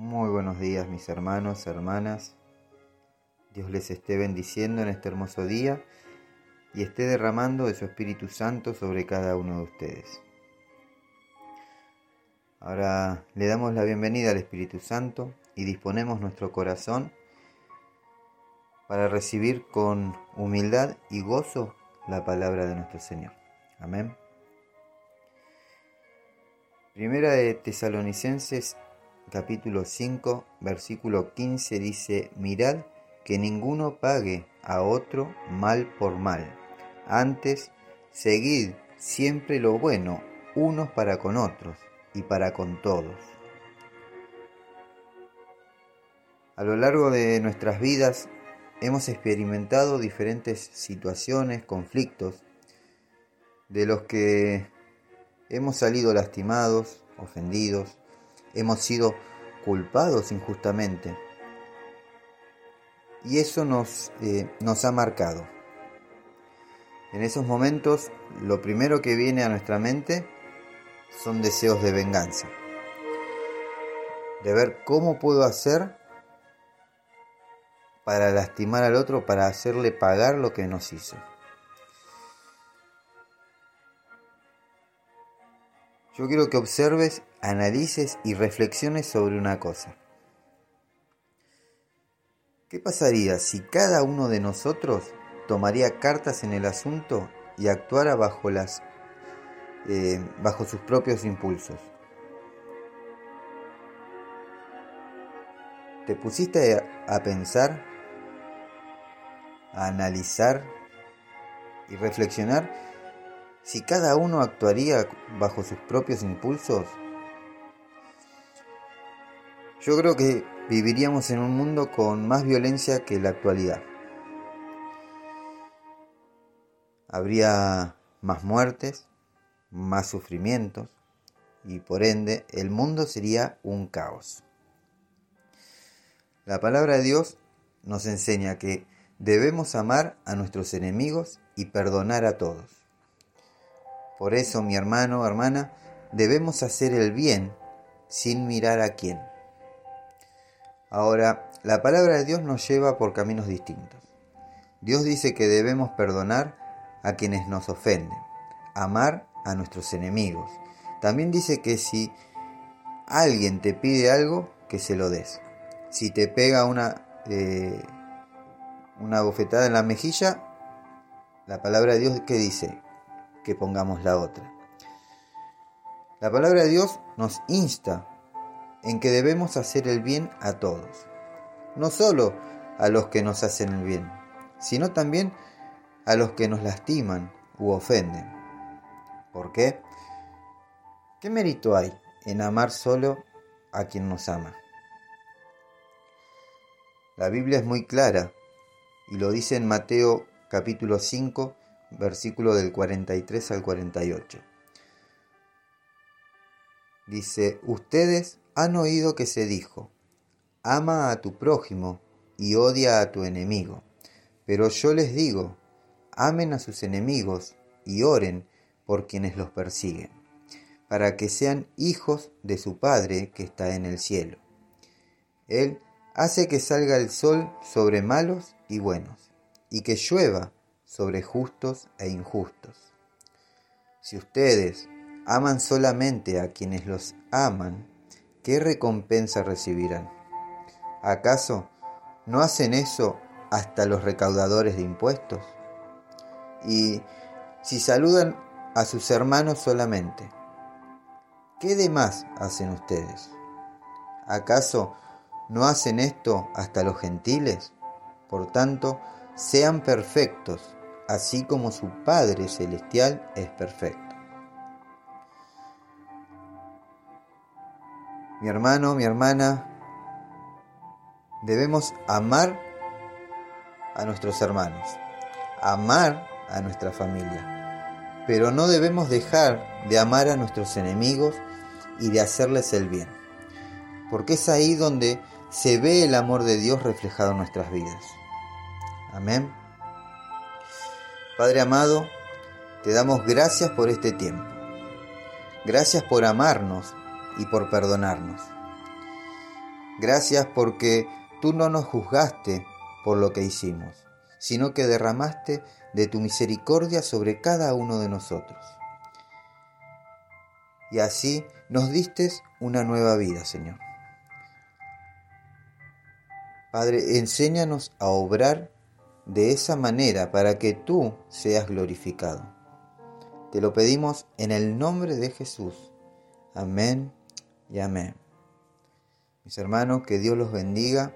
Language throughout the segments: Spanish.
Muy buenos días mis hermanos, hermanas. Dios les esté bendiciendo en este hermoso día y esté derramando de su Espíritu Santo sobre cada uno de ustedes. Ahora le damos la bienvenida al Espíritu Santo y disponemos nuestro corazón para recibir con humildad y gozo la palabra de nuestro Señor. Amén. Primera de Tesalonicenses capítulo 5 versículo 15 dice, mirad que ninguno pague a otro mal por mal. Antes, seguid siempre lo bueno unos para con otros y para con todos. A lo largo de nuestras vidas hemos experimentado diferentes situaciones, conflictos, de los que hemos salido lastimados, ofendidos, hemos sido culpados injustamente. Y eso nos, eh, nos ha marcado. En esos momentos lo primero que viene a nuestra mente son deseos de venganza. De ver cómo puedo hacer para lastimar al otro, para hacerle pagar lo que nos hizo. Yo quiero que observes, analices y reflexiones sobre una cosa. ¿Qué pasaría si cada uno de nosotros tomaría cartas en el asunto y actuara bajo, las, eh, bajo sus propios impulsos? ¿Te pusiste a pensar, a analizar y reflexionar si cada uno actuaría bajo sus propios impulsos? Yo creo que viviríamos en un mundo con más violencia que la actualidad. Habría más muertes, más sufrimientos y por ende el mundo sería un caos. La palabra de Dios nos enseña que debemos amar a nuestros enemigos y perdonar a todos. Por eso, mi hermano o hermana, debemos hacer el bien sin mirar a quién. Ahora, la palabra de Dios nos lleva por caminos distintos. Dios dice que debemos perdonar a quienes nos ofenden, amar a nuestros enemigos. También dice que si alguien te pide algo, que se lo des. Si te pega una, eh, una bofetada en la mejilla, la palabra de Dios que dice, que pongamos la otra. La palabra de Dios nos insta en que debemos hacer el bien a todos, no solo a los que nos hacen el bien, sino también a los que nos lastiman u ofenden. ¿Por qué? ¿Qué mérito hay en amar solo a quien nos ama? La Biblia es muy clara y lo dice en Mateo capítulo 5 versículo del 43 al 48. Dice, ustedes han oído que se dijo, ama a tu prójimo y odia a tu enemigo. Pero yo les digo, amen a sus enemigos y oren por quienes los persiguen, para que sean hijos de su Padre que está en el cielo. Él hace que salga el sol sobre malos y buenos, y que llueva sobre justos e injustos. Si ustedes aman solamente a quienes los aman, ¿qué recompensa recibirán? ¿Acaso no hacen eso hasta los recaudadores de impuestos? Y si saludan a sus hermanos solamente, ¿qué demás hacen ustedes? ¿Acaso no hacen esto hasta los gentiles? Por tanto, sean perfectos así como su Padre Celestial es perfecto. Mi hermano, mi hermana, debemos amar a nuestros hermanos, amar a nuestra familia, pero no debemos dejar de amar a nuestros enemigos y de hacerles el bien, porque es ahí donde se ve el amor de Dios reflejado en nuestras vidas. Amén. Padre amado, te damos gracias por este tiempo. Gracias por amarnos y por perdonarnos. Gracias porque tú no nos juzgaste por lo que hicimos, sino que derramaste de tu misericordia sobre cada uno de nosotros. Y así nos diste una nueva vida, Señor. Padre, enséñanos a obrar de esa manera para que tú seas glorificado. Te lo pedimos en el nombre de Jesús. Amén y amén. Mis hermanos, que Dios los bendiga.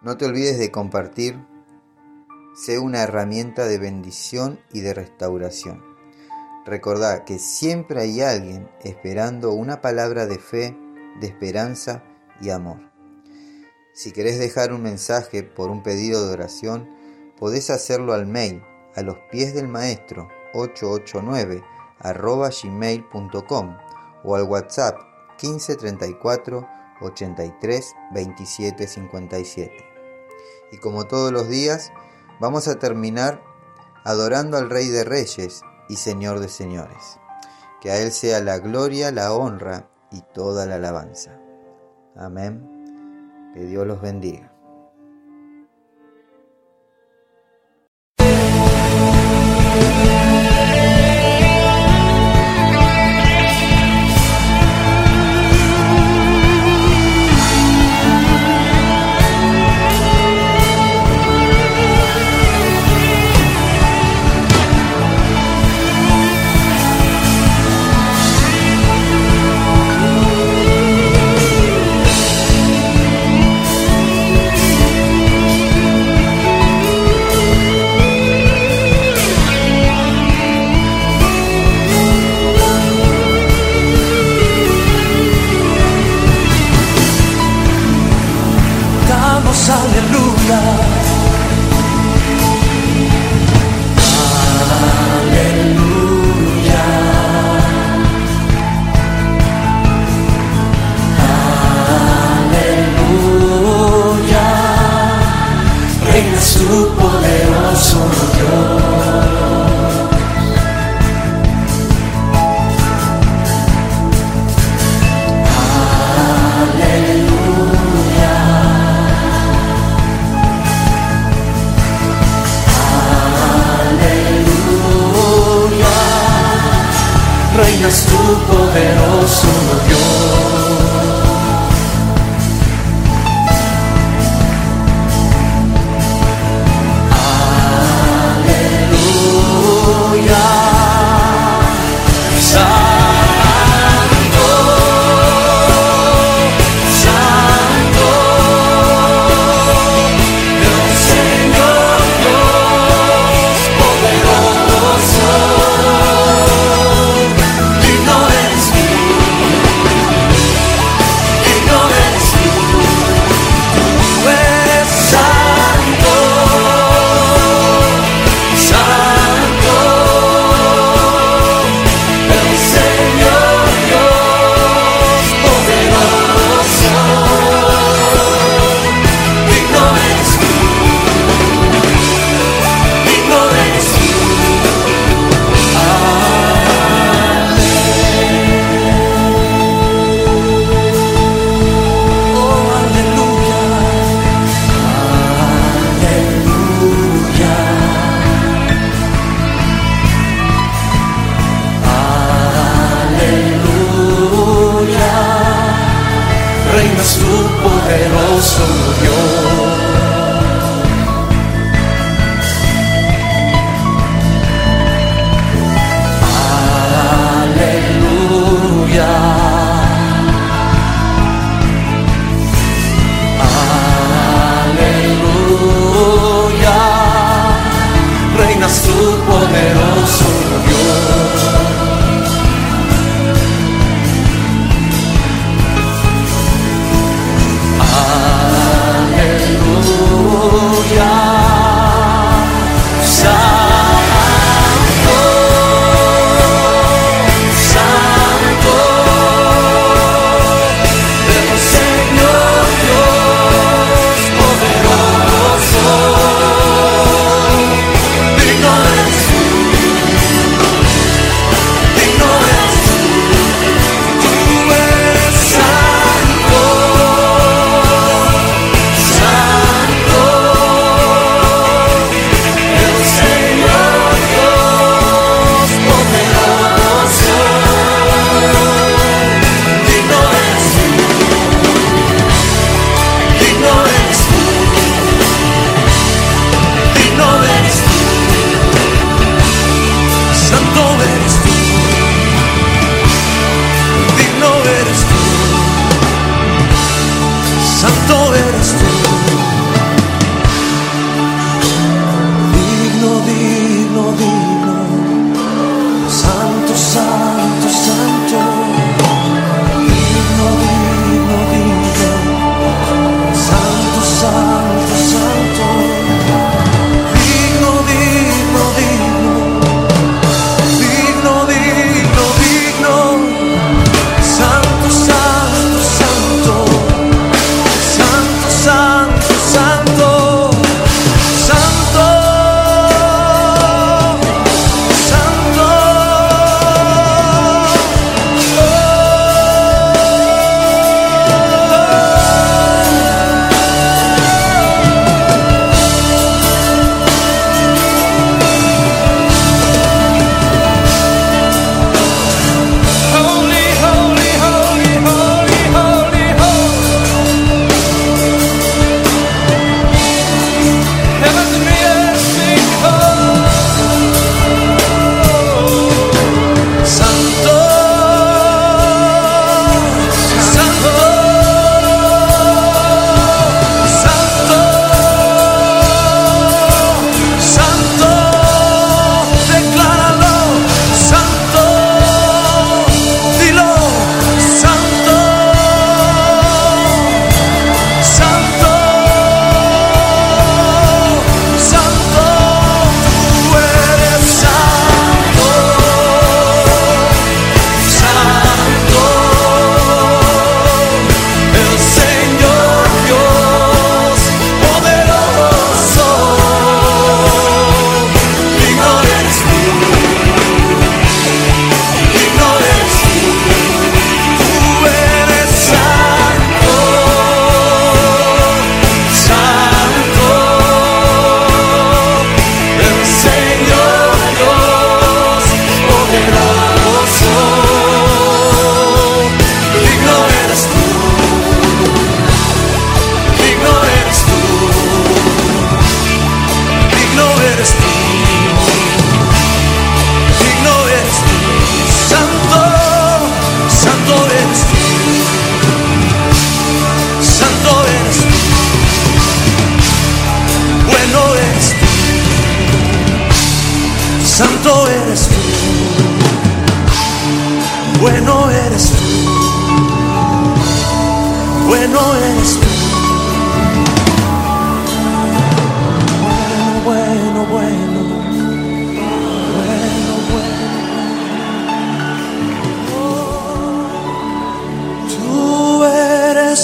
No te olvides de compartir. Sé una herramienta de bendición y de restauración. Recordá que siempre hay alguien esperando una palabra de fe, de esperanza y amor. Si querés dejar un mensaje por un pedido de oración, podés hacerlo al mail a los pies del maestro 889 arroba gmail.com o al WhatsApp 1534 83 27 57. Y como todos los días, vamos a terminar adorando al Rey de Reyes y Señor de Señores. Que a Él sea la gloria, la honra y toda la alabanza. Amén. Que Dios los bendiga. solo you. Bueno eres tú. Bueno eres tú. Bueno eres tú. Bueno, bueno, bueno. Bueno, bueno. Tú eres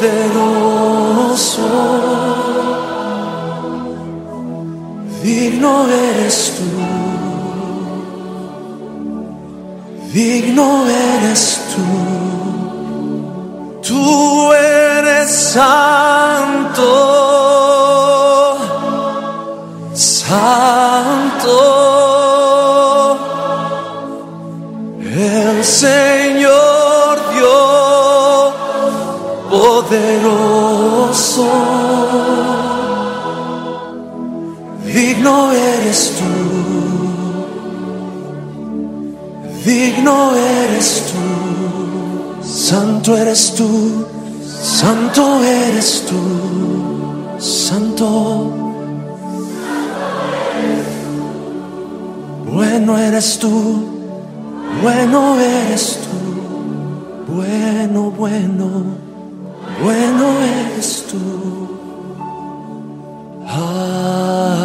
poderoso, digno eres tú, digno eres tú, tú eres santo, digno eres tú, santo eres tú, santo eres tú, santo. Bueno eres tú. Bueno eres tú, bueno, bueno, bueno eres tú. Ah.